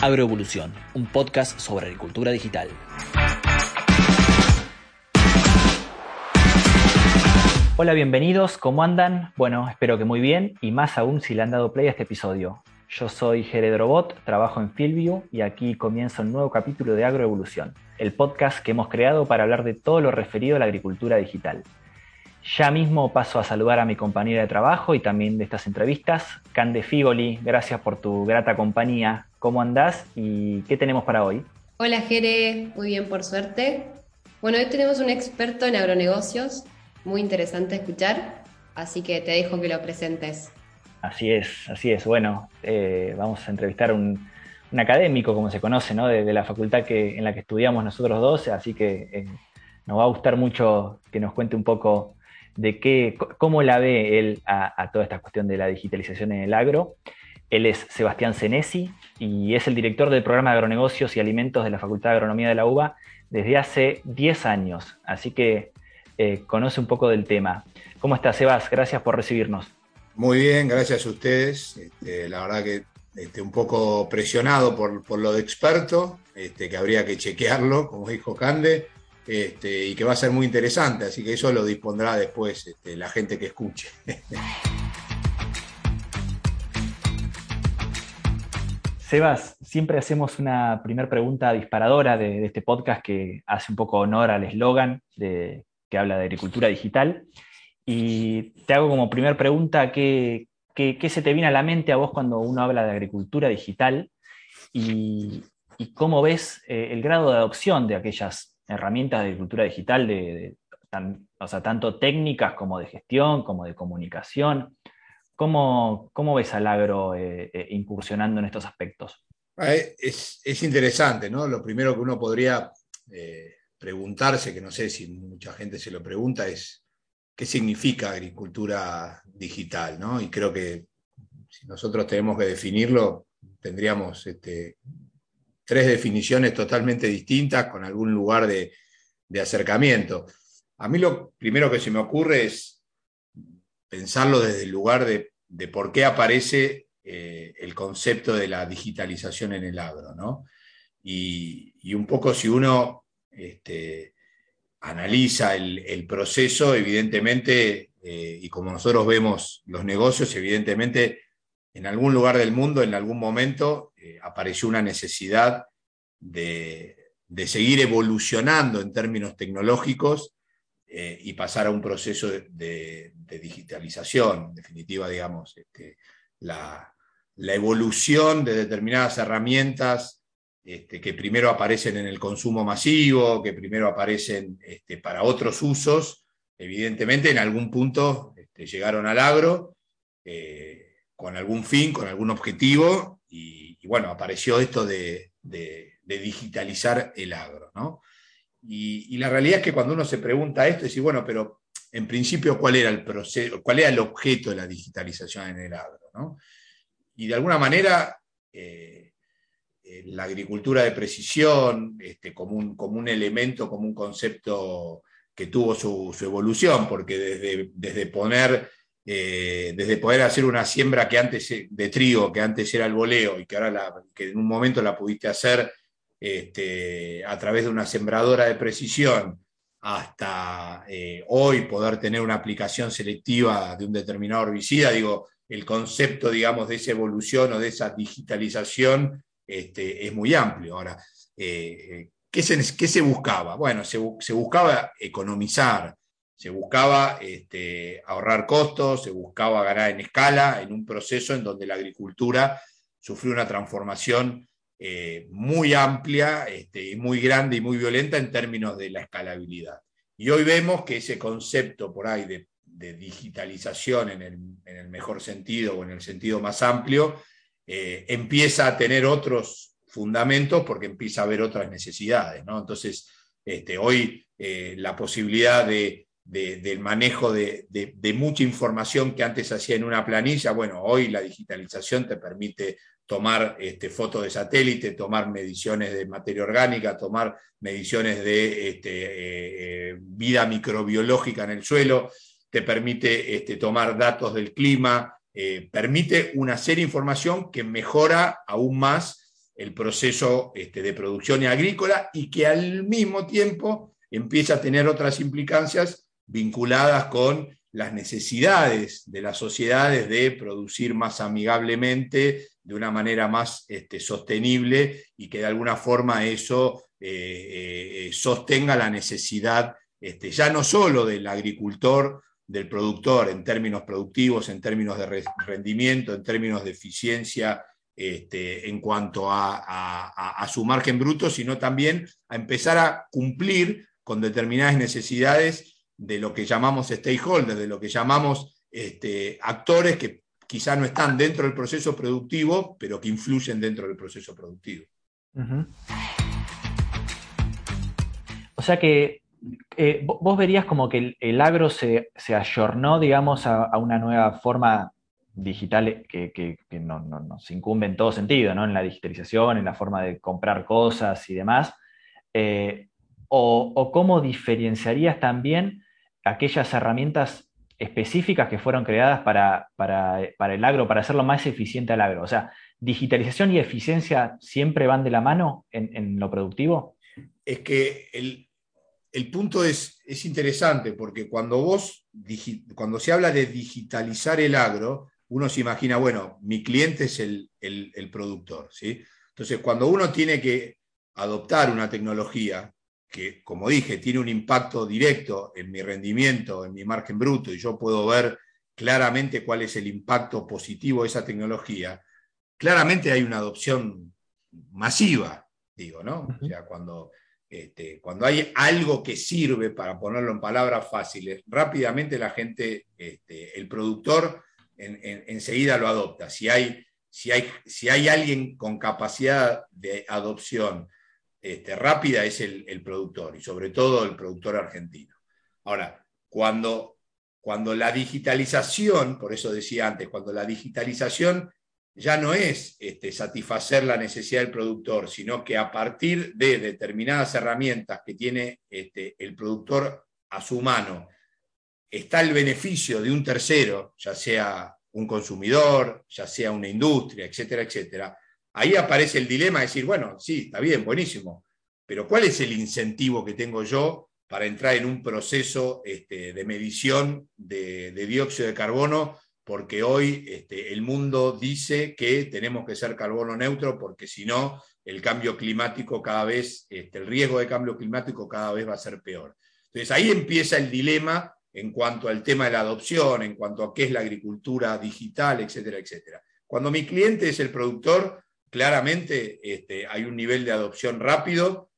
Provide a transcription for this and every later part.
Agroevolución, un podcast sobre agricultura digital. Hola, bienvenidos, ¿cómo andan? Bueno, espero que muy bien y más aún si le han dado play a este episodio. Yo soy Jared Robot, trabajo en Fieldview y aquí comienza un nuevo capítulo de Agroevolución, el podcast que hemos creado para hablar de todo lo referido a la agricultura digital. Ya mismo paso a saludar a mi compañera de trabajo y también de estas entrevistas, Cande Figoli. Gracias por tu grata compañía. ¿Cómo andás y qué tenemos para hoy? Hola Jere, muy bien por suerte. Bueno, hoy tenemos un experto en agronegocios, muy interesante escuchar, así que te dejo que lo presentes. Así es, así es. Bueno, eh, vamos a entrevistar a un, académico, como se conoce, ¿no? de, la facultad que, en la que estudiamos nosotros dos, así que eh, nos va a gustar mucho que nos cuente un poco de qué, cómo la ve él a, a toda esta cuestión de la digitalización en el agro. Él es Sebastián Senesi y es el director del programa de agronegocios y alimentos de la Facultad de Agronomía de la UBA desde hace 10 años, así que eh, conoce un poco del tema. ¿Cómo estás, Sebas? Gracias por recibirnos. Muy bien, gracias a ustedes. Este, la verdad que este, un poco presionado por, lo de experto, este, que habría que chequearlo, como dijo Cande, este, y que va a ser muy interesante, así que eso lo dispondrá después la gente que escuche. Sebas, siempre hacemos una primera pregunta disparadora de, este podcast que hace un poco honor al eslogan que habla de agricultura digital. Y te hago como primera pregunta, ¿qué, se te viene a la mente a vos cuando uno habla de agricultura digital? Y, cómo ves eh, el grado de adopción de aquellas herramientas de agricultura digital, de, tanto técnicas como de gestión, como de comunicación? ¿Cómo, ves al agro eh, eh, incursionando en estos aspectos? Ah, eh, es, interesante, ¿no? Lo primero que uno podría preguntarse, que no sé si mucha gente se lo pregunta, es qué significa agricultura digital, ¿no? Y creo que si nosotros tenemos que definirlo, tendríamos este, tres definiciones totalmente distintas con algún lugar de, de acercamiento. A mí lo primero que se me ocurre es pensarlo desde el lugar de, por qué aparece eh, el concepto de la digitalización en el agro, ¿no? Y, un poco si uno este, analiza el, proceso, evidentemente, eh, y como nosotros vemos los negocios, evidentemente, en algún lugar del mundo, en algún momento, eh, apareció una necesidad de, de seguir evolucionando en términos tecnológicos eh, y pasar a un proceso de, digitalización, en definitiva, digamos, este, la, evolución de determinadas herramientas este, que primero aparecen en el consumo masivo, que primero aparecen este, para otros usos, evidentemente en algún punto llegaron al agro eh, con algún fin, con algún objetivo, y, bueno, apareció esto de, de digitalizar el agro. ¿no? Y, la realidad es que cuando uno se pregunta esto, dice, bueno, pero en principio, ¿cuál era el proceso, cuál era el objeto de la digitalización en el agro? Y de alguna manera, eh, eh, la agricultura de precisión, este, como, un, como, un, elemento, como un concepto que tuvo su, evolución, porque desde, desde poner eh, desde poder hacer una siembra que antes de trigo, que antes era el boleo y que ahora que en un momento la pudiste hacer este, a través de una sembradora de precisión hasta eh, hoy poder tener una aplicación selectiva de un determinado herbicida, digo, el concepto, digamos, de esa evolución o de esa digitalización este, es muy amplio. Ahora, eh, ¿qué, se, buscaba? Bueno, se, buscaba economizar, se buscaba este, ahorrar costos, se buscaba ganar en escala en un proceso en donde la agricultura sufrió una transformación eh, muy amplia, este, muy grande y muy violenta en términos de la escalabilidad. Y hoy vemos que ese concepto por ahí de, digitalización en el, mejor sentido o en el sentido más amplio, eh, empieza a tener otros fundamentos porque empieza a haber otras necesidades. Entonces, este, hoy eh, la posibilidad del manejo de, mucha información que antes hacía en una planilla, bueno, hoy la digitalización te permite tomar este, fotos de satélite, tomar mediciones de materia orgánica, tomar mediciones de este, eh, eh, vida microbiológica en el suelo, te permite este, tomar datos del clima, eh, permite una serie de información que mejora aún más el proceso de producción agrícola y que al mismo tiempo empieza a tener otras implicancias vinculadas con las necesidades de las sociedades de producir más amigablemente, de una manera más este, sostenible y que de alguna forma eso eh, eh, sostenga la necesidad este, ya no solo del agricultor, del productor en términos productivos, en términos de rendimiento, en términos de eficiencia este, en cuanto a, su margen bruto, sino también a empezar a cumplir con determinadas necesidades de lo que llamamos stakeholders, de lo que llamamos actores que quizá no están dentro del proceso productivo, pero que influyen dentro del proceso productivo. O sea que eh, vos verías como que el, agro se, se, ayornó, digamos, a, una nueva forma digital que, nos incumbe en todo sentido, ¿no? En la digitalización, en la forma de comprar cosas y demás. Eh, o, cómo diferenciarías también aquellas herramientas específicas que fueron creadas para, el agro, para hacerlo más eficiente al agro? O sea, ¿digitalización y eficiencia siempre van de la mano en, lo productivo? Es que el, el punto es, es, interesante porque cuando vos, cuando se habla de digitalizar el agro, uno se imagina, bueno, mi cliente es el, productor, ¿sí? Entonces, cuando uno tiene que adoptar una tecnología que, como dije, tiene un impacto directo en mi rendimiento, en mi margen bruto, y yo puedo ver claramente cuál es el impacto positivo de esa tecnología, claramente hay una adopción masiva, digo, ¿no? O sea, cuando este, cuando hay algo que sirve, para ponerlo en palabras fáciles, rápidamente la gente, este, el productor, enseguida lo adopta. Si hay, si, hay, si hay, alguien con capacidad de adopción este, rápida, es el, productor, y sobre todo el productor argentino. Ahora, cuando, cuando la digitalización, por eso decía antes, cuando la digitalización ya no es este, satisfacer la necesidad del productor, sino que a partir de determinadas herramientas que tiene este, el productor a su mano, está el beneficio de un tercero, ya sea un consumidor, ya sea una industria, etcétera, etcétera, ahí aparece el dilema de decir, bueno, sí, está bien, buenísimo, pero ¿cuál es el incentivo que tengo yo para entrar en un proceso este, de medición de dióxido de carbono porque hoy este, el mundo dice que tenemos que ser carbono neutro, porque si no, el cambio climático cada vez, este, el riesgo de cambio climático cada vez va a ser peor. Entonces ahí empieza el dilema en cuanto al tema de la adopción, en cuanto a qué es la agricultura digital, etcétera, etcétera. Cuando mi cliente es el productor, claramente este, hay un nivel de adopción rápido,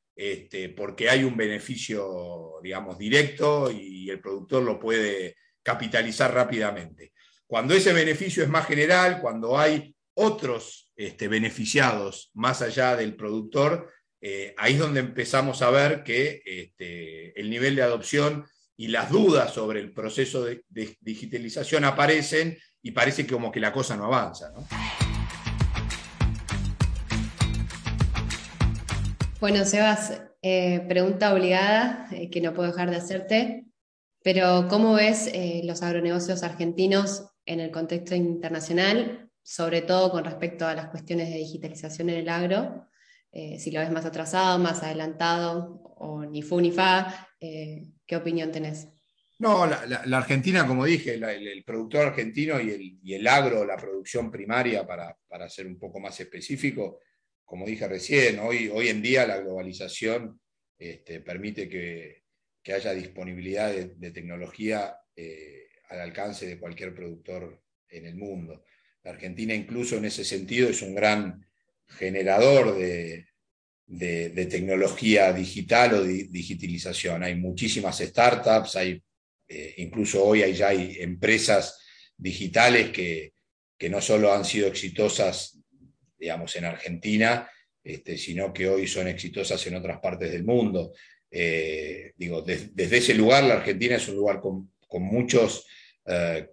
porque hay un beneficio, digamos, directo y el productor lo puede capitalizar rápidamente. Cuando ese beneficio es más general, cuando hay otros este, beneficiados más allá del productor, eh, ahí es donde empezamos a ver que este, el nivel de adopción y las dudas sobre el proceso de, digitalización aparecen y parece como que la cosa no avanza. Bueno, Sebas, eh, pregunta obligada eh, que no puedo dejar de hacerte, pero ¿cómo ves los agronegocios argentinos en el contexto internacional, sobre todo con respecto a las cuestiones de digitalización en el agro, eh, si lo ves más atrasado, más adelantado, o ni fu ni fa, eh, ¿qué opinión tenés? No, la, Argentina, como dije, el, productor argentino y el, y el, agro, la producción primaria, para, para, ser un poco más específico, como dije recién, hoy, hoy en día la globalización este, permite que, que, haya disponibilidad de, tecnología eh, al alcance de cualquier productor en el mundo. La Argentina incluso en ese sentido es un gran generador de, tecnología digital o de digitalización. Hay muchísimas startups, hay, eh, incluso hoy hay, ya hay empresas digitales que, no solo han sido exitosas, digamos, en Argentina, este, sino que hoy son exitosas en otras partes del mundo. Eh, digo, desde ese lugar, la Argentina es un lugar con, muchos eh,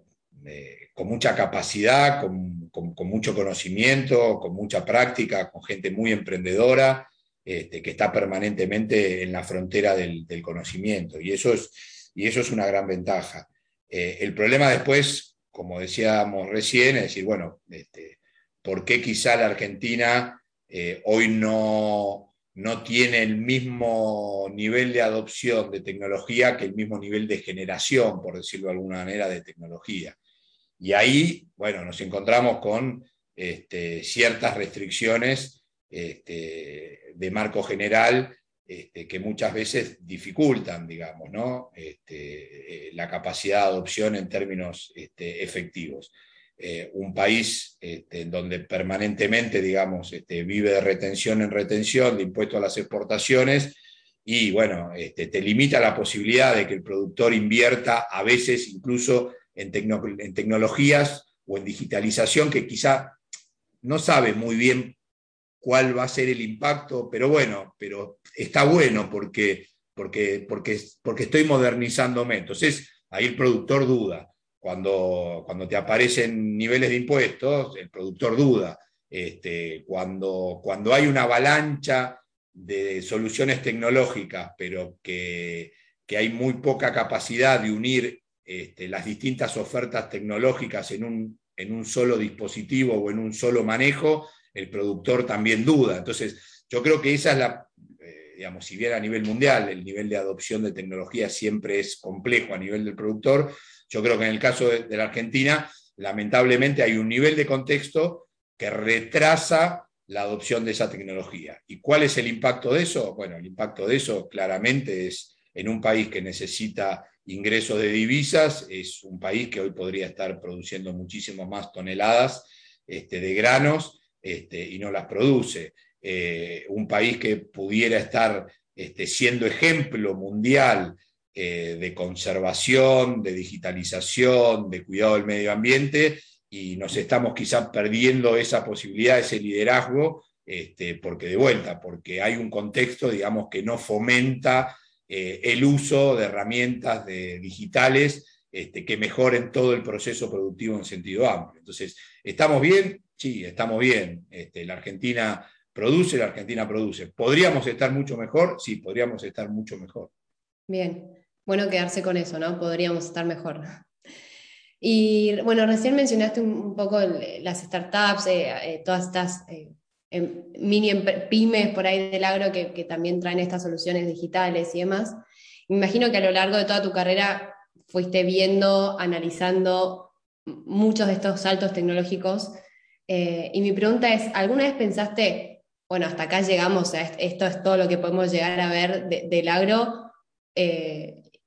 eh, con mucha capacidad, con, mucho conocimiento, con mucha práctica, con gente muy emprendedora, este, que está permanentemente en la frontera del, conocimiento. Y eso, es, y eso es una gran ventaja. El problema después, como decíamos recién, es decir, bueno, este, ¿por qué quizá la Argentina eh, hoy no, no tiene el mismo nivel de adopción de tecnología que el mismo nivel de generación, por decirlo de alguna manera, de tecnología. Y ahí, bueno, nos encontramos con este, ciertas restricciones este, de marco general este, que muchas veces dificultan, digamos, ¿no? Eh, la capacidad de adopción en términos efectivos. Eh, un país este, en donde permanentemente, digamos, este, vive de retención en retención, de impuesto a las exportaciones, y bueno, este, te limita la posibilidad de que el productor invierta a veces incluso en, en tecnologías o en digitalización que quizá no sabe muy bien cuál va a ser el impacto, pero bueno, pero está bueno porque, porque, porque, porque estoy modernizándome. Entonces, ahí el productor duda. Cuando, cuando te aparecen niveles de impuestos, el productor duda. Este, cuando, cuando hay una avalancha de soluciones tecnológicas, pero que, hay muy poca capacidad de unir este, las distintas ofertas tecnológicas en un, en un solo dispositivo o en un solo manejo, el productor también duda. Entonces, yo creo que esa es la, eh, digamos, si bien a nivel mundial el nivel de adopción de tecnología siempre es complejo a nivel del productor, yo creo que en el caso de, la Argentina, lamentablemente hay un nivel de contexto que retrasa la adopción de esa tecnología. ¿Y cuál es el impacto de eso? Bueno, el impacto de eso claramente es en un país que necesita ingresos de divisas, es un país que hoy podría estar produciendo muchísimas más toneladas este, de granos este, y no las produce. Eh, un país que pudiera estar este, siendo ejemplo mundial eh, de conservación, de digitalización, de cuidado del medio ambiente, y nos estamos quizás perdiendo esa posibilidad, ese liderazgo, este, porque de vuelta, porque hay un contexto, digamos, que no fomenta eh, el uso de herramientas de, digitales este, que mejoren todo el proceso productivo en sentido amplio. Entonces, ¿estamos bien? Sí, estamos bien. Este, la Argentina produce, la Argentina produce. ¿Podríamos estar mucho mejor? Sí, podríamos estar mucho mejor. Bien bueno quedarse con eso, ¿no? Podríamos estar mejor. Y bueno, recién mencionaste un, poco las startups, eh, eh, todas estas eh, em, mini pymes por ahí del agro que, también traen estas soluciones digitales y demás. Me imagino que a lo largo de toda tu carrera fuiste viendo, analizando muchos de estos saltos tecnológicos. y mi pregunta es, ¿alguna vez pensaste, bueno, hasta acá llegamos, esto es todo lo que podemos llegar a ver del agro?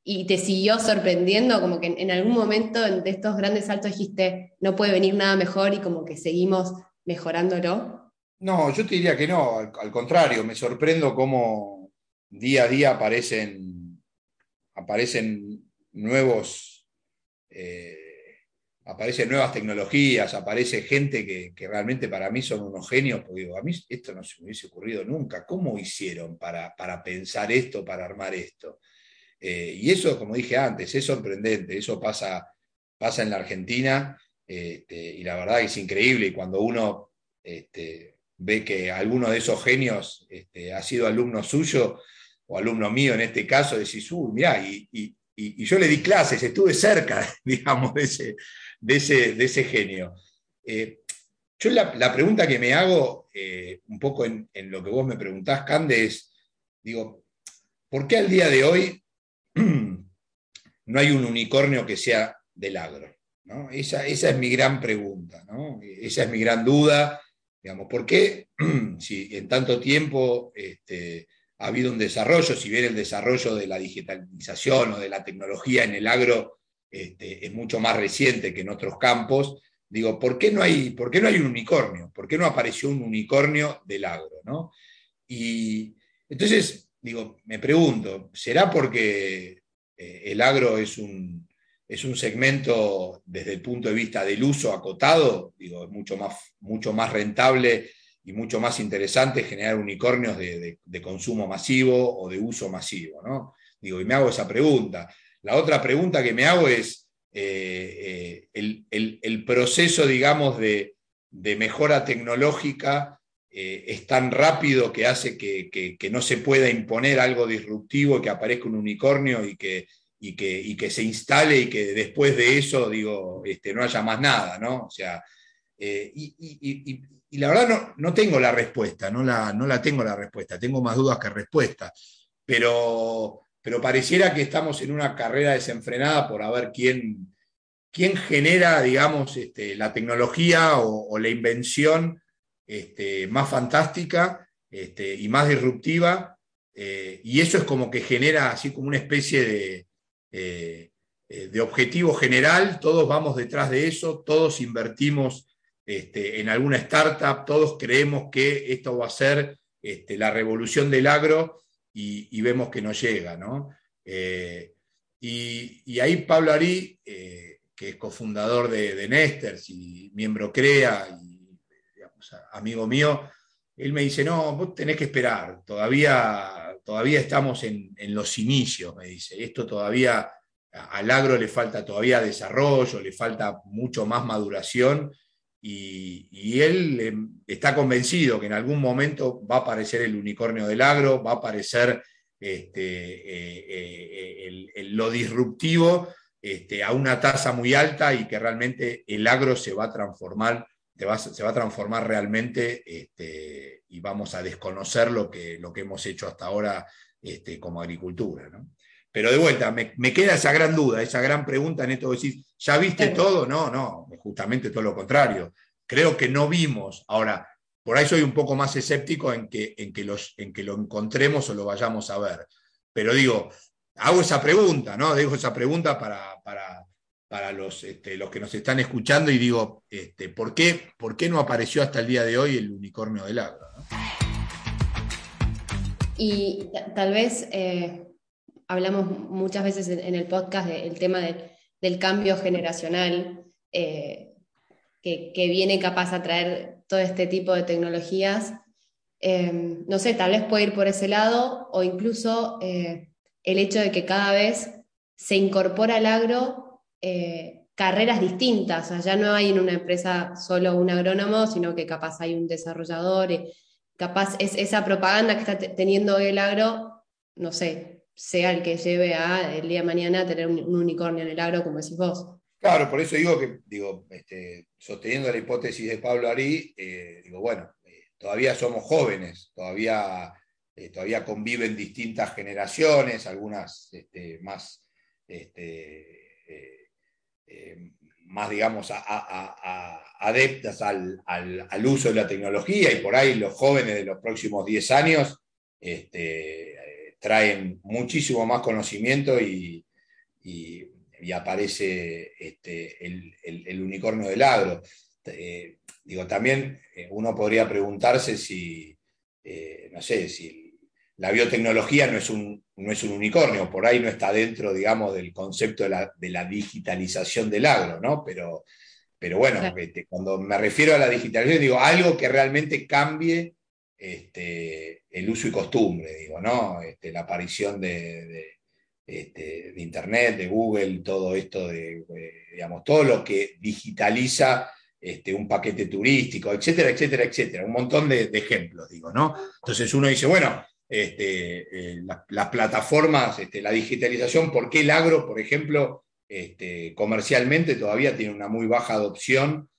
Y te siguió sorprendiendo, como que en, algún momento de estos grandes saltos dijiste, no puede venir nada mejor y como que seguimos mejorándolo? No, yo te diría que no, al, contrario, me sorprendo cómo día a día aparecen, aparecen nuevos, eh, aparecen nuevas tecnologías, aparece gente que, realmente para mí son unos genios, porque digo, a mí esto no se me hubiese ocurrido nunca, ¿cómo hicieron para, para pensar esto, para armar esto? Eh, y eso, como dije antes, es sorprendente, eso pasa, pasa en la Argentina este, y la verdad es increíble. Cuando uno este, ve que alguno de esos genios este, ha sido alumno suyo o alumno mío en este caso, decís, uy, mirá, y, yo le di clases, estuve cerca, digamos, de ese, de ese, de ese genio. Eh, yo la, pregunta que me hago, eh, un poco en, en, lo que vos me preguntás, Cande, es, digo, ¿por qué al día de hoy no hay un unicornio que sea del agro. Esa, es mi gran pregunta, esa es mi gran duda. Digamos, ¿Por qué si en tanto tiempo este, ha habido un desarrollo, si bien el desarrollo de la digitalización o de la tecnología en el agro este, es mucho más reciente que en otros campos, digo, ¿por qué, no hay, ¿por qué no hay un unicornio? ¿Por qué no apareció un unicornio del agro? Y entonces, digo, me pregunto, ¿será porque eh, el agro es un, es un segmento desde el punto de vista del uso acotado, digo, es mucho más, mucho más rentable y mucho más interesante generar unicornios de, consumo masivo o de uso masivo, ¿no? Digo, y me hago esa pregunta. La otra pregunta que me hago es eh, eh, el, proceso, digamos, de, de mejora tecnológica eh, es tan rápido que hace que, no se pueda imponer algo disruptivo, que aparezca un unicornio y que, y que, que se instale y que después de eso, digo, este, no haya más nada, ¿no? O sea, Eh, y, la verdad no, no, tengo la respuesta, no la, no la tengo la respuesta, tengo más dudas que respuestas, pero, pero pareciera que estamos en una carrera desenfrenada por a ver quién, quién genera, digamos, este, la tecnología o, la invención este, más fantástica este, y más disruptiva. Eh, y eso es como que genera así como una especie de, eh, eh, de objetivo general, todos vamos detrás de eso, todos invertimos en alguna startup, todos creemos que esto va a ser la revolución del agro y, vemos que no llega. ¿no? Y, ahí Pablo Ari que es cofundador de, Nesters y miembro CREA amigo mío, él me dice, no, vos tenés que esperar, todavía, todavía estamos en, los inicios, me dice, esto todavía, al agro le falta todavía desarrollo, le falta mucho más maduración y, él em, está convencido que en algún momento va a aparecer el unicornio del agro, va a aparecer este, eh, eh, lo disruptivo este, a una tasa muy alta y que realmente el agro se va a transformar, se va a transformar realmente este, y vamos a desconocer lo que, lo que hemos hecho hasta ahora este, como agricultura. Pero de vuelta, me, queda esa gran duda, esa gran pregunta en esto de decir, ¿ya viste todo? No, no, justamente todo lo contrario. Creo que no vimos. Ahora, por ahí soy un poco más escéptico en que, en que, los, en que lo encontremos o lo vayamos a ver. Pero digo, hago esa pregunta, ¿no? Dejo esa pregunta para, para, los, este, los, que nos están escuchando y digo, este, ¿por, qué, ¿por, qué, no apareció hasta el día de hoy el unicornio del agro? Y tal vez eh, hablamos muchas veces en, el podcast del tema del cambio generacional eh, que, viene capaz a traer todo este tipo de tecnologías. Eh, no sé, tal vez puede ir por ese lado o incluso el hecho de que cada vez se incorpora al agro eh, carreras distintas, o sea, ya no hay en una empresa solo un agrónomo, sino que capaz hay un desarrollador, y capaz es esa propaganda que está teniendo el agro, no sé, sea el que lleve a el día de mañana a tener un, unicornio en el agro, como decís vos. Claro, por eso digo que, digo, este, sosteniendo la hipótesis de Pablo Ari, eh, digo, bueno, eh, todavía somos jóvenes, todavía eh, todavía conviven distintas generaciones, algunas este, más, este, eh, eh, más, digamos, adeptas al, uso de la tecnología y por ahí los jóvenes de los próximos 10 años este, traen muchísimo más conocimiento y, aparece el, unicornio del agro. digo, también uno podría preguntarse si, no sé, si la biotecnología no es, un, no es un unicornio, por ahí no está dentro, digamos, del concepto de la, digitalización del agro, ¿no? Pero, pero bueno, este, cuando me refiero a la digitalización, digo, algo que realmente cambie este, el uso y costumbre, digo, ¿no? Este, la aparición de, de, Internet, de Google, todo esto de, digamos, todo lo que digitaliza este, un paquete turístico, etcétera, etcétera, etcétera. Un montón de, de, ejemplos, digo, ¿no? Entonces uno dice, bueno, este, eh, las plataformas, este, la digitalización, ¿por qué el agro, por ejemplo, este, comercialmente todavía tiene una muy baja adopción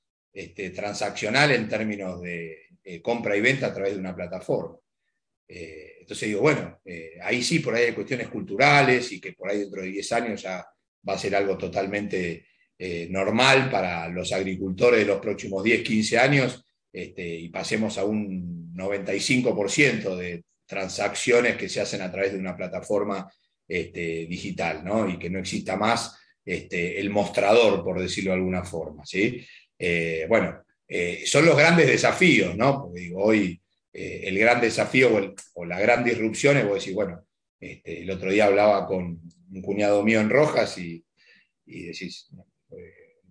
transaccional en términos de compra y venta a través de una plataforma? Eh, entonces digo, bueno, eh, ahí sí, por ahí hay cuestiones culturales y que por ahí dentro de 10 años ya va a ser algo totalmente normal para los agricultores de los próximos 10, 15 años y pasemos a un 95% de transacciones que se hacen a través de una plataforma este, digital, ¿no? Y que no exista más este, el mostrador, por decirlo de alguna forma, ¿sí? Eh, bueno, eh, son los grandes desafíos, ¿no? Porque hoy eh, el gran desafío o, la gran disrupción es, vos decís, bueno, este, el otro día hablaba con un cuñado mío en Rojas y, decís,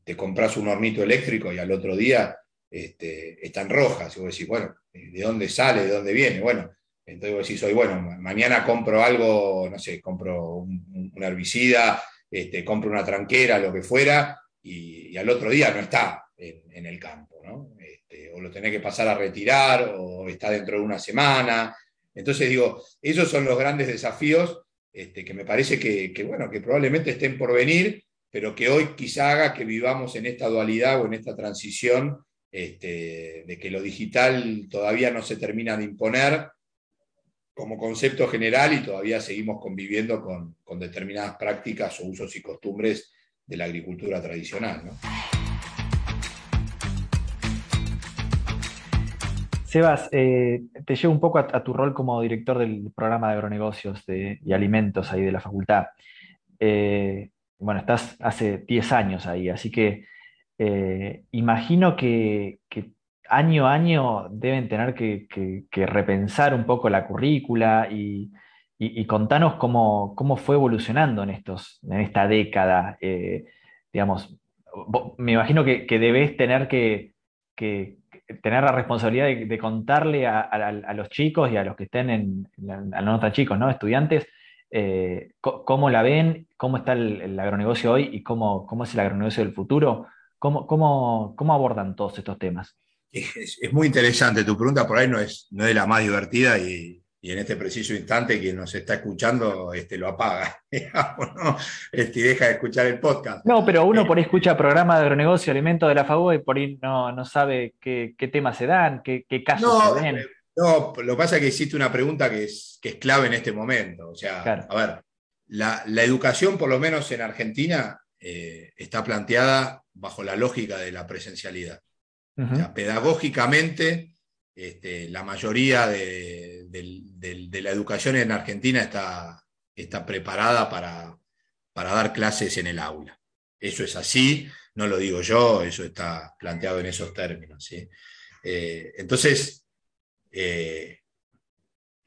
te compras un hornito eléctrico y al otro día este, está en Rojas, y vos decís, bueno, ¿de dónde sale? ¿De dónde viene? Bueno, entonces vos decís bueno, mañana compro algo, no sé, compro un, herbicida, este, compro una tranquera, lo que fuera, y, al otro día no está en, el campo, ¿no? Este, o lo tenés que pasar a retirar, o está dentro de una semana. Entonces digo, esos son los grandes desafíos este, que me parece que, bueno, que probablemente estén por venir, pero que hoy quizá haga que vivamos en esta dualidad o en esta transición de que lo digital todavía no se termina de imponer como concepto general y todavía seguimos conviviendo con, determinadas prácticas o usos y costumbres de la agricultura tradicional. Sebas, eh, te llevo un poco a, tu rol como director del programa de agronegocios y alimentos ahí de la facultad. Eh, bueno, estás hace 10 años ahí, así que eh, imagino que, año a año deben tener que, repensar un poco la currícula y, contanos cómo, fue evolucionando en, estos, en esta década. Eh, digamos, me imagino que, debes tener que, tener la responsabilidad de, contarle a, los chicos y a los que estén en, a los chicos, ¿no? estudiantes, eh, cómo la ven, cómo está el, agronegocio hoy y cómo, cómo es el agronegocio del futuro. ¿Cómo, cómo, abordan todos estos temas? Es, muy interesante, tu pregunta por ahí no es, no es la más divertida y, en este preciso instante quien nos está escuchando este, lo apaga este, y deja de escuchar el podcast. No, pero uno eh, por ahí escucha programa de agronegocio, alimentos de la FAO y por ahí no, sabe qué, temas se dan, qué, casos se ven. Eh, no, lo que pasa es que existe una pregunta que es, que es clave en este momento. O sea, a ver, la, la, educación, por lo menos en Argentina, eh, está planteada bajo la lógica de la presencialidad. Pedagógicamente, este, la mayoría de, la educación en Argentina está, está preparada para, dar clases en el aula. Eso es así, no lo digo yo, eso está planteado en esos términos. Eh, entonces, eh,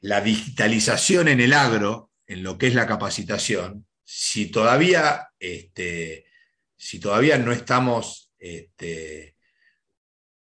la digitalización en el agro, en lo que es la capacitación, si todavía, este, si todavía no estamos este,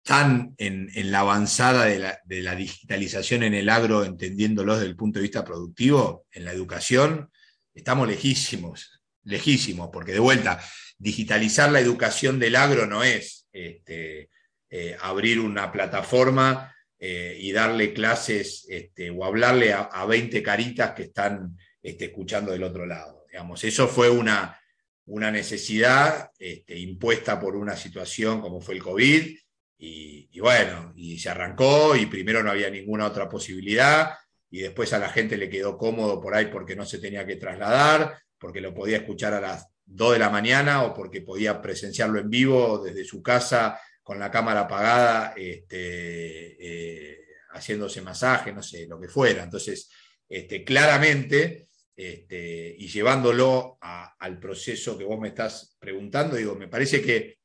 tan en, la avanzada de la, digitalización en el agro, entendiéndolo desde el punto de vista productivo, en la educación, estamos lejísimos, lejísimos, porque de vuelta, digitalizar la educación del agro no es este, eh, abrir una plataforma eh, y darle clases o hablarle a, a, 20 caritas que están escuchando del otro lado eso fue una, una necesidad este, impuesta por una situación como fue el COVID, y, bueno, y se arrancó, y primero no había ninguna otra posibilidad, y después a la gente le quedó cómodo por ahí porque no se tenía que trasladar, porque lo podía escuchar a las 2 de la mañana o porque podía presenciarlo en vivo desde su casa con la cámara apagada, este, eh, haciéndose masaje, no sé, lo que fuera. Entonces, este, claramente este, y llevándolo al proceso que vos me estás preguntando, digo, me parece que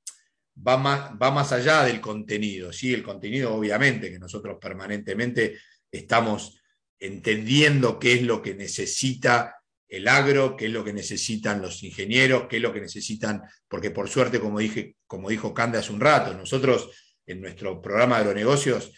va más, va más allá del contenido, ¿sí? El contenido, obviamente, que nosotros permanentemente estamos entendiendo qué es lo que necesita el agro, qué es lo que necesitan los ingenieros, qué es lo que necesitan, porque por suerte, como, dije, como dijo Cande hace un rato, nosotros en nuestro programa de agronegocios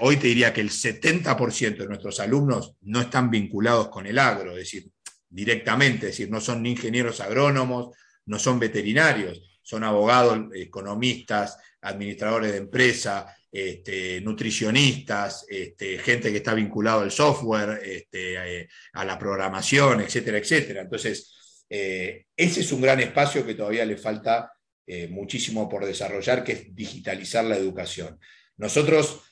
hoy te diría que el 70% de nuestros alumnos no están vinculados con el agro, es decir, directamente, es decir, no son ni ingenieros agrónomos, no son veterinarios, son abogados, economistas, administradores de empresa, este, nutricionistas, este, gente que está vinculado al software, este, eh, a la programación, etcétera, etcétera. Entonces, eh, ese es un gran espacio que todavía le falta eh, muchísimo por desarrollar, que es digitalizar la educación. Nosotros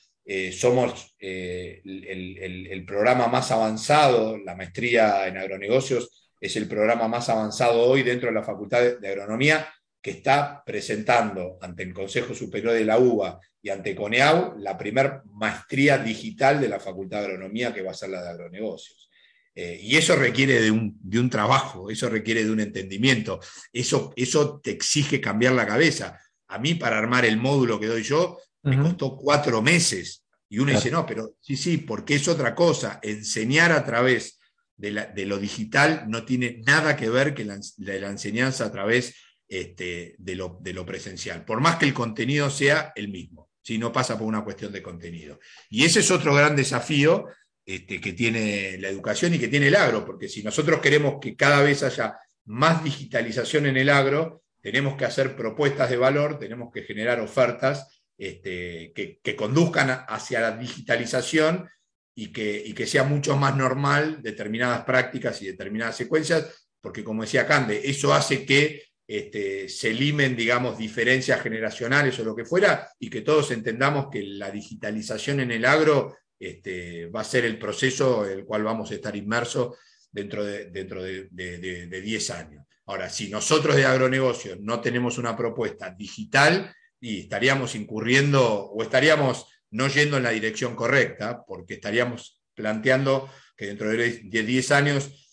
somos el, programa más avanzado, la maestría en agronegocios es el programa más avanzado hoy dentro de la Facultad de, Agronomía que está presentando ante el Consejo Superior de la UBA y ante CONEAU la primer maestría digital de la Facultad de Agronomía que va a ser la de agronegocios. Eh, y eso requiere de un, trabajo, eso requiere de un entendimiento, eso, eso te exige cambiar la cabeza. A mí para armar el módulo que doy yo, me costó cuatro meses. Y uno dice, no, pero sí, sí, porque es otra cosa. Enseñar a través de, lo digital no tiene nada que ver que la, de la enseñanza a través este, de, lo, presencial, por más que el contenido sea el mismo, si no pasa por una cuestión de contenido. Y ese es otro gran desafío este, que tiene la educación y que tiene el agro, porque si nosotros queremos que cada vez haya más digitalización en el agro, tenemos que hacer propuestas de valor, tenemos que generar ofertas este, que, conduzcan hacia la digitalización y que, que sea mucho más normal determinadas prácticas y determinadas secuencias, porque como decía Cande, eso hace que este, se limen, digamos, diferencias generacionales o lo que fuera, y que todos entendamos que la digitalización en el agro este, va a ser el proceso en el cual vamos a estar inmersos dentro de, dentro de, 10 años. Ahora, si nosotros de agronegocio no tenemos una propuesta digital, y estaríamos incurriendo o estaríamos no yendo en la dirección correcta, porque estaríamos planteando que dentro de 10 años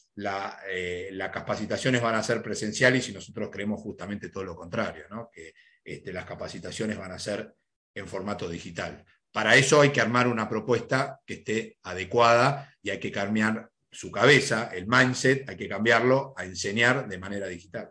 eh, las capacitaciones van a ser presenciales y nosotros creemos justamente todo lo contrario, que este, las capacitaciones van a ser en formato digital. Para eso hay que armar una propuesta que esté adecuada y hay que cambiar su cabeza, el mindset, hay que cambiarlo a enseñar de manera digital.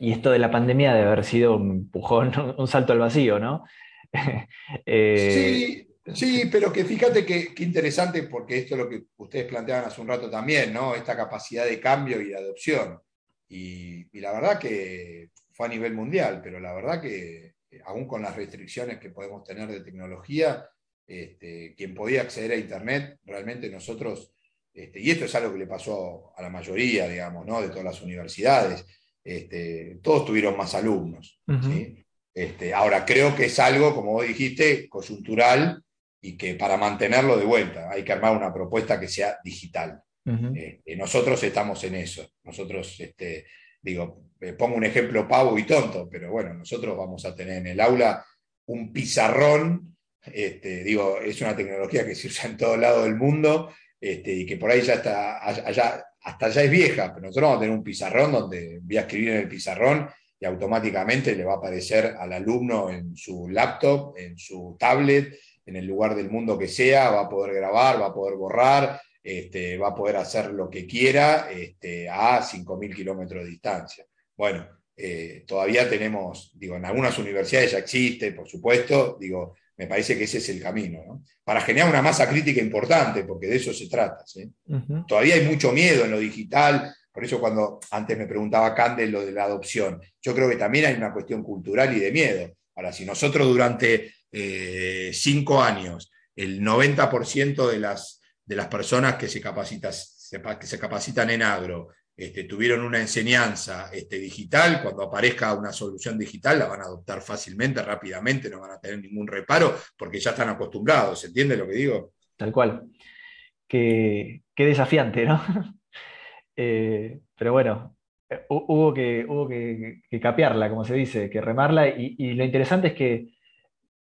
Y esto de la pandemia debe haber sido un empujón, un salto al vacío, ¿no? Eh, sí, Sí, pero que fíjate que, interesante, porque esto es lo que ustedes planteaban hace un rato también, ¿no? Esta capacidad de cambio y de adopción. Y, la verdad que fue a nivel mundial, pero la verdad que eh, aún con las restricciones que podemos tener de tecnología, este, quien podía acceder a Internet, realmente nosotros, este, y esto es algo que le pasó a la mayoría, digamos, ¿no? de todas las universidades, este, todos tuvieron más alumnos. ahora, creo que es algo, como vos dijiste, coyuntural y que para mantenerlo de vuelta hay que armar una propuesta que sea digital. Eh, nosotros estamos en eso. Nosotros, este, digo, pongo un ejemplo pavo y tonto, pero bueno, nosotros vamos a tener en el aula un pizarrón, este, digo, es una tecnología que se usa en todo lado del mundo este, y que por ahí ya está, allá, hasta ya es vieja, pero nosotros vamos a tener un pizarrón donde voy a escribir en el pizarrón y automáticamente le va a aparecer al alumno en su laptop, en su tablet, en el lugar del mundo que sea, va a poder grabar, va a poder borrar, este, va a poder hacer lo que quiera este, a 5.000 kilómetros de distancia. Bueno, eh, todavía tenemos, digo, en algunas universidades ya existe, por supuesto, digo, me parece que ese es el camino, Para generar una masa crítica importante, porque de eso se trata. Todavía hay mucho miedo en lo digital, por eso cuando antes me preguntaba Candel lo de la adopción, yo creo que también hay una cuestión cultural y de miedo. Ahora, si nosotros durante eh, cinco años, el 90% de las, de las personas que se, que se capacitan en agro este, tuvieron una enseñanza este, digital, cuando aparezca una solución digital la van a adoptar fácilmente, rápidamente, no van a tener ningún reparo porque ya están acostumbrados, ¿se entiende lo que digo? Tal cual. Qué, desafiante, ¿no? Eh, pero bueno, eh, hubo, que, hubo que, capearla, como se dice, que remarla, y lo interesante es que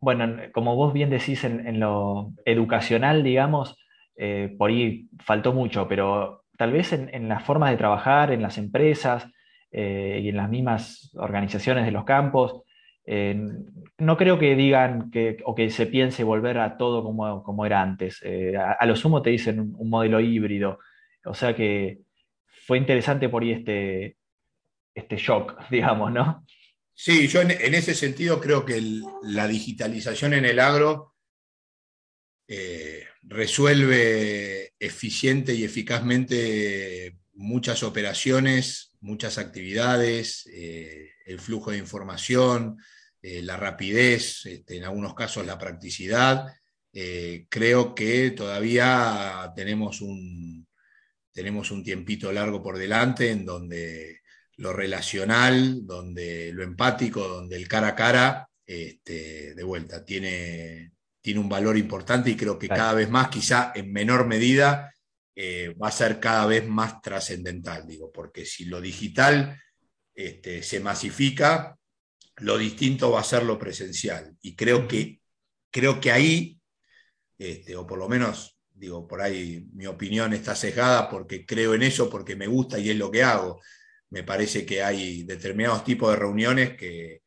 bueno, como vos bien decís en, lo educacional, digamos, eh, por ahí faltó mucho, pero tal vez en, las formas de trabajar, en las empresas eh, y en las mismas organizaciones de los campos, eh, no creo que digan que, o que se piense volver a todo como, era antes. A, lo sumo te dicen un, modelo híbrido. O sea que fue interesante por ahí este, este shock, digamos, ¿no? Sí, yo en, ese sentido creo que la digitalización en el agro eh, resuelve eficiente y eficazmente muchas operaciones, muchas actividades, eh, el flujo de información, eh, la rapidez, este, en algunos casos la practicidad. creo que todavía tenemos un, tenemos un tiempito largo por delante en donde lo relacional, donde lo empático, donde el cara a cara, este, de vuelta, tiene, tiene un valor importante y creo que cada vez más, quizá en menor medida, eh, va a ser cada vez más trascendental, digo, porque si lo digital este, se masifica, lo distinto va a ser lo presencial. Y creo que, creo que ahí, este, o por lo menos, digo, por ahí mi opinión está sesgada porque creo en eso, porque me gusta y es lo que hago me parece que hay determinados tipos de reuniones que,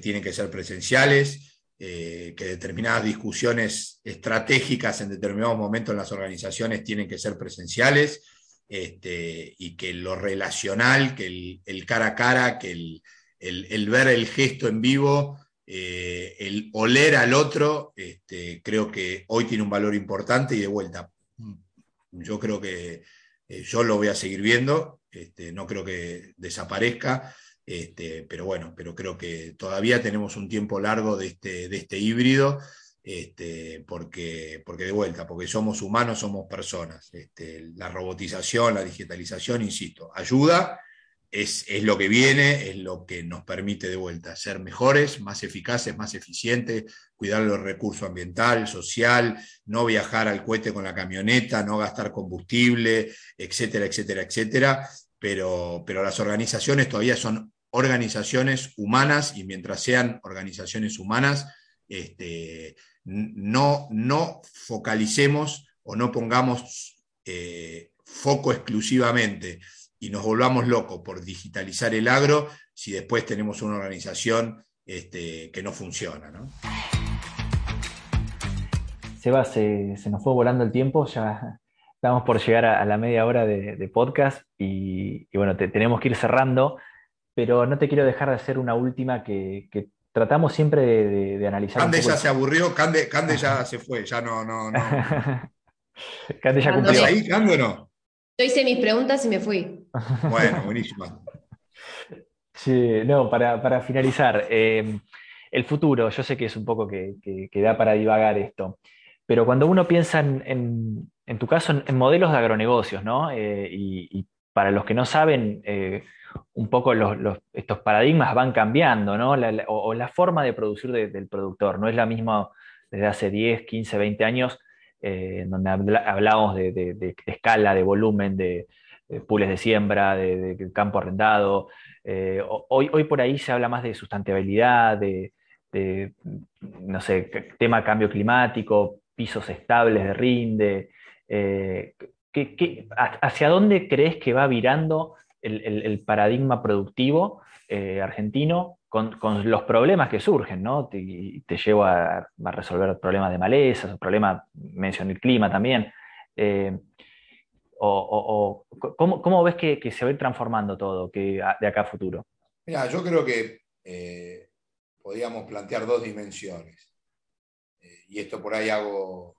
tienen que ser presenciales, eh, que determinadas discusiones estratégicas en determinados momentos en las organizaciones tienen que ser presenciales, este, y que lo relacional, que el, cara a cara, que el, ver el gesto en vivo, eh, el oler al otro, este, creo que hoy tiene un valor importante y de vuelta. Yo creo que eh, yo lo voy a seguir viendo, este, no creo que desaparezca, este, pero bueno, pero creo que todavía tenemos un tiempo largo de este, este híbrido, porque, porque de vuelta, porque somos humanos, somos personas. la robotización, la digitalización, insisto, ayuda, es, lo que viene, es lo que nos permite de vuelta ser mejores, más eficaces, más eficientes, cuidar los recursos ambiental, social, no viajar al cohete con la camioneta, no gastar combustible, etcétera, etcétera, etcétera. Pero, pero las organizaciones todavía son organizaciones humanas y mientras sean organizaciones humanas, este, no, no focalicemos o no pongamos eh, foco exclusivamente y nos volvamos locos por digitalizar el agro si después tenemos una organización este, que no funciona. ¿no? Seba, se, nos fue volando el tiempo, ya estamos por llegar a, la media hora de, podcast y, bueno, tenemos que ir cerrando, pero no te quiero dejar de hacer una última que, tratamos siempre de, analizar. Cande ya se aburrió, Cande, ya se fue, ya no, no, no. Cande ya cumplió. ¿Estás ahí, Cande o no? Yo hice mis preguntas y me fui. Bueno, buenísimo. Sí, no, para, finalizar, em, el futuro, yo sé que es un poco que, da para divagar esto, pero cuando uno piensa en, en, tu caso, en, modelos de agronegocios, ¿no? Eh, y, para los que no saben, eh, un poco estos paradigmas van cambiando, ¿no? o, la forma de producir del productor, no es la misma desde hace 10, 15, 20 años eh, donde hablábamos de, escala, de volumen, de, pules de siembra, de, campo arrendado. Eh, hoy, hoy por ahí se habla más de sustentabilidad, de, no sé, tema cambio climático, pisos estables de rinde. Eh, hacia dónde crees que va virando el, paradigma productivo argentino con, los problemas que surgen, ¿no? Te, llevo a, resolver problemas de malezas, problemas, mencioné el clima también. Eh, o, ¿cómo, ves que, se va a ir transformando todo que, de acá a futuro? Mira, yo creo que eh, podríamos plantear dos dimensiones. Eh, y esto por ahí hago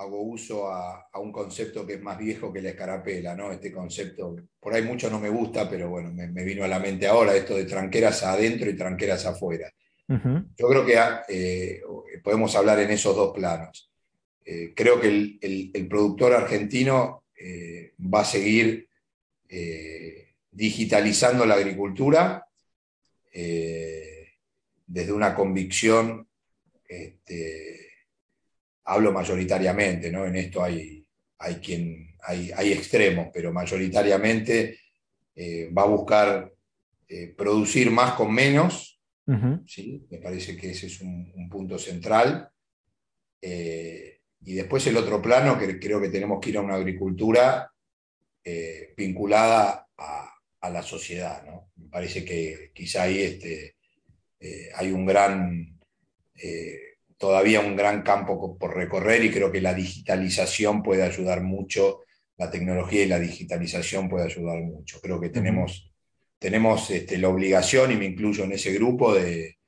hago uso a, un concepto que es más viejo que la escarapela, ¿no? Este concepto, por ahí mucho no me gusta, pero bueno, me, vino a la mente ahora esto de tranqueras adentro y tranqueras afuera. Yo creo que eh, podemos hablar en esos dos planos. Creo que el, productor argentino eh, va a seguir digitalizando la agricultura desde una convicción este, hablo mayoritariamente, ¿no? En esto hay, hay, quien, hay, hay extremos, pero mayoritariamente eh, va a buscar eh, producir más con menos, ¿sí? me parece que ese es un, punto central. Eh, y después el otro plano, que creo que tenemos que ir a una agricultura vinculada a, a, la sociedad. ¿no? Me parece que quizá ahí este, hay un gran todavía un gran campo por recorrer y creo que la digitalización puede ayudar mucho, la tecnología y la digitalización puede ayudar mucho. Creo que tenemos, tenemos este, la obligación, y me incluyo en ese grupo, de,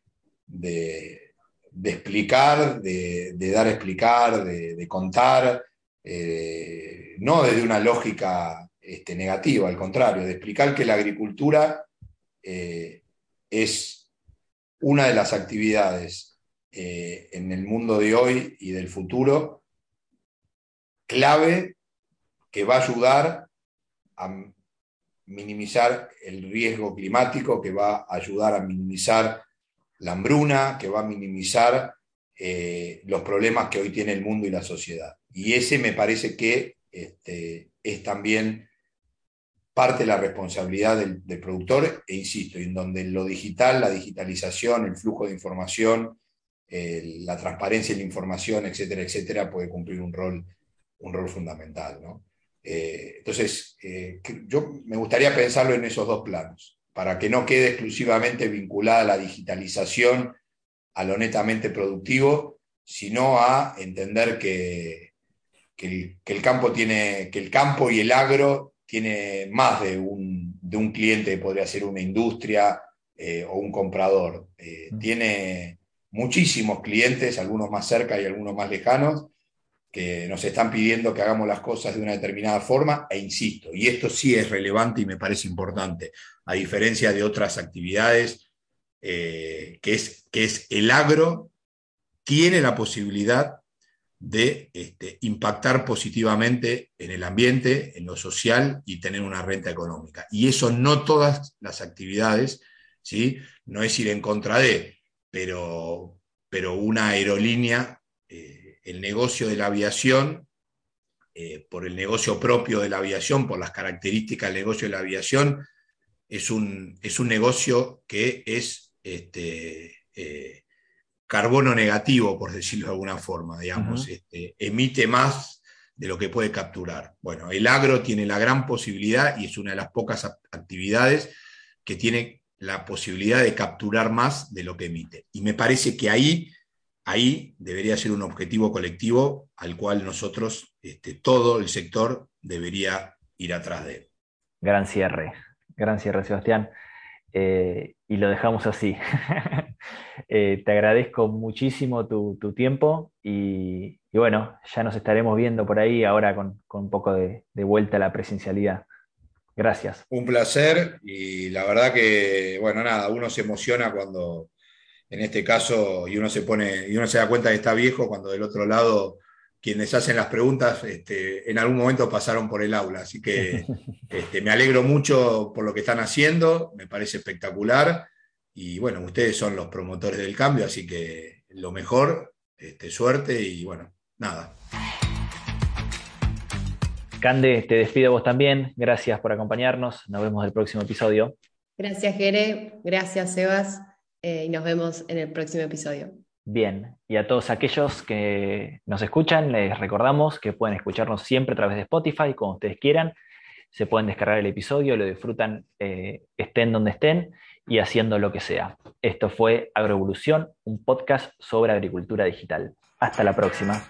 explicar, de, dar a explicar, de, contar, eh, no desde una lógica este, negativa, al contrario, de explicar que la agricultura eh, es una de las actividades eh, en el mundo de hoy y del futuro clave que va a ayudar a minimizar el riesgo climático, que va a ayudar a minimizar la hambruna, que va a minimizar eh, los problemas que hoy tiene el mundo y la sociedad. Y ese me parece que este, es también parte de la responsabilidad del, productor, e insisto, en donde lo digital, la digitalización, el flujo de información, la transparencia y la información, etcétera, etcétera, puede cumplir un rol, un rol fundamental. Eh, entonces, eh, yo me gustaría pensarlo en esos dos planos, para que no quede exclusivamente vinculada la digitalización a lo netamente productivo, sino a entender que, que, el, campo tiene, que el campo y el agro tiene más de un, de un cliente, podría ser una industria eh, o un comprador. Mm. Tiene muchísimos clientes, algunos más cerca y algunos más lejanos, que nos están pidiendo que hagamos las cosas de una determinada forma, e insisto, y esto sí es relevante y me parece importante, a diferencia de otras actividades, eh, que, es, que es el agro, tiene la posibilidad de este, impactar positivamente en el ambiente, en lo social y tener una renta económica. Y eso no todas las actividades, ¿sí? no es ir en contra de, pero, pero una aerolínea, eh, el negocio de la aviación, eh, por el negocio propio de la aviación, por las características del negocio de la aviación, es un, es un negocio que es este, eh, carbono negativo, por decirlo de alguna forma, digamos, este, emite más de lo que puede capturar. Bueno, el agro tiene la gran posibilidad y es una de las pocas actividades que tiene la posibilidad de capturar más de lo que emite. Y me parece que ahí, ahí debería ser un objetivo colectivo al cual nosotros, este, todo el sector, debería ir atrás de él. Gran cierre, gran cierre, Sebastián. Eh, y lo dejamos así. Eh, te agradezco muchísimo tu, tiempo y, bueno, ya nos estaremos viendo por ahí ahora con, un poco de, vuelta a la presencialidad. Gracias. Un placer y la verdad que, bueno, nada, uno se emociona cuando, en este caso, y uno se pone, y uno se da cuenta que está viejo cuando del otro lado quienes hacen las preguntas este, en algún momento pasaron por el aula. Así que este, me alegro mucho por lo que están haciendo, me parece espectacular. Y bueno, ustedes son los promotores del cambio, así que lo mejor, este, suerte y bueno, nada. Cande, te despido vos también. Gracias por acompañarnos. Nos vemos en el próximo episodio. Gracias, Jere. Gracias, Sebas. Eh, y nos vemos en el próximo episodio. Bien, y a todos aquellos que nos escuchan, les recordamos que pueden escucharnos siempre a través de Spotify, como ustedes quieran. Se pueden descargar el episodio, lo disfrutan eh, estén donde estén y haciendo lo que sea. Esto fue Agroevolución, un podcast sobre agricultura digital. Hasta la próxima.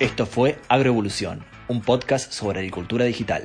Esto fue Agroevolución, un podcast sobre agricultura digital.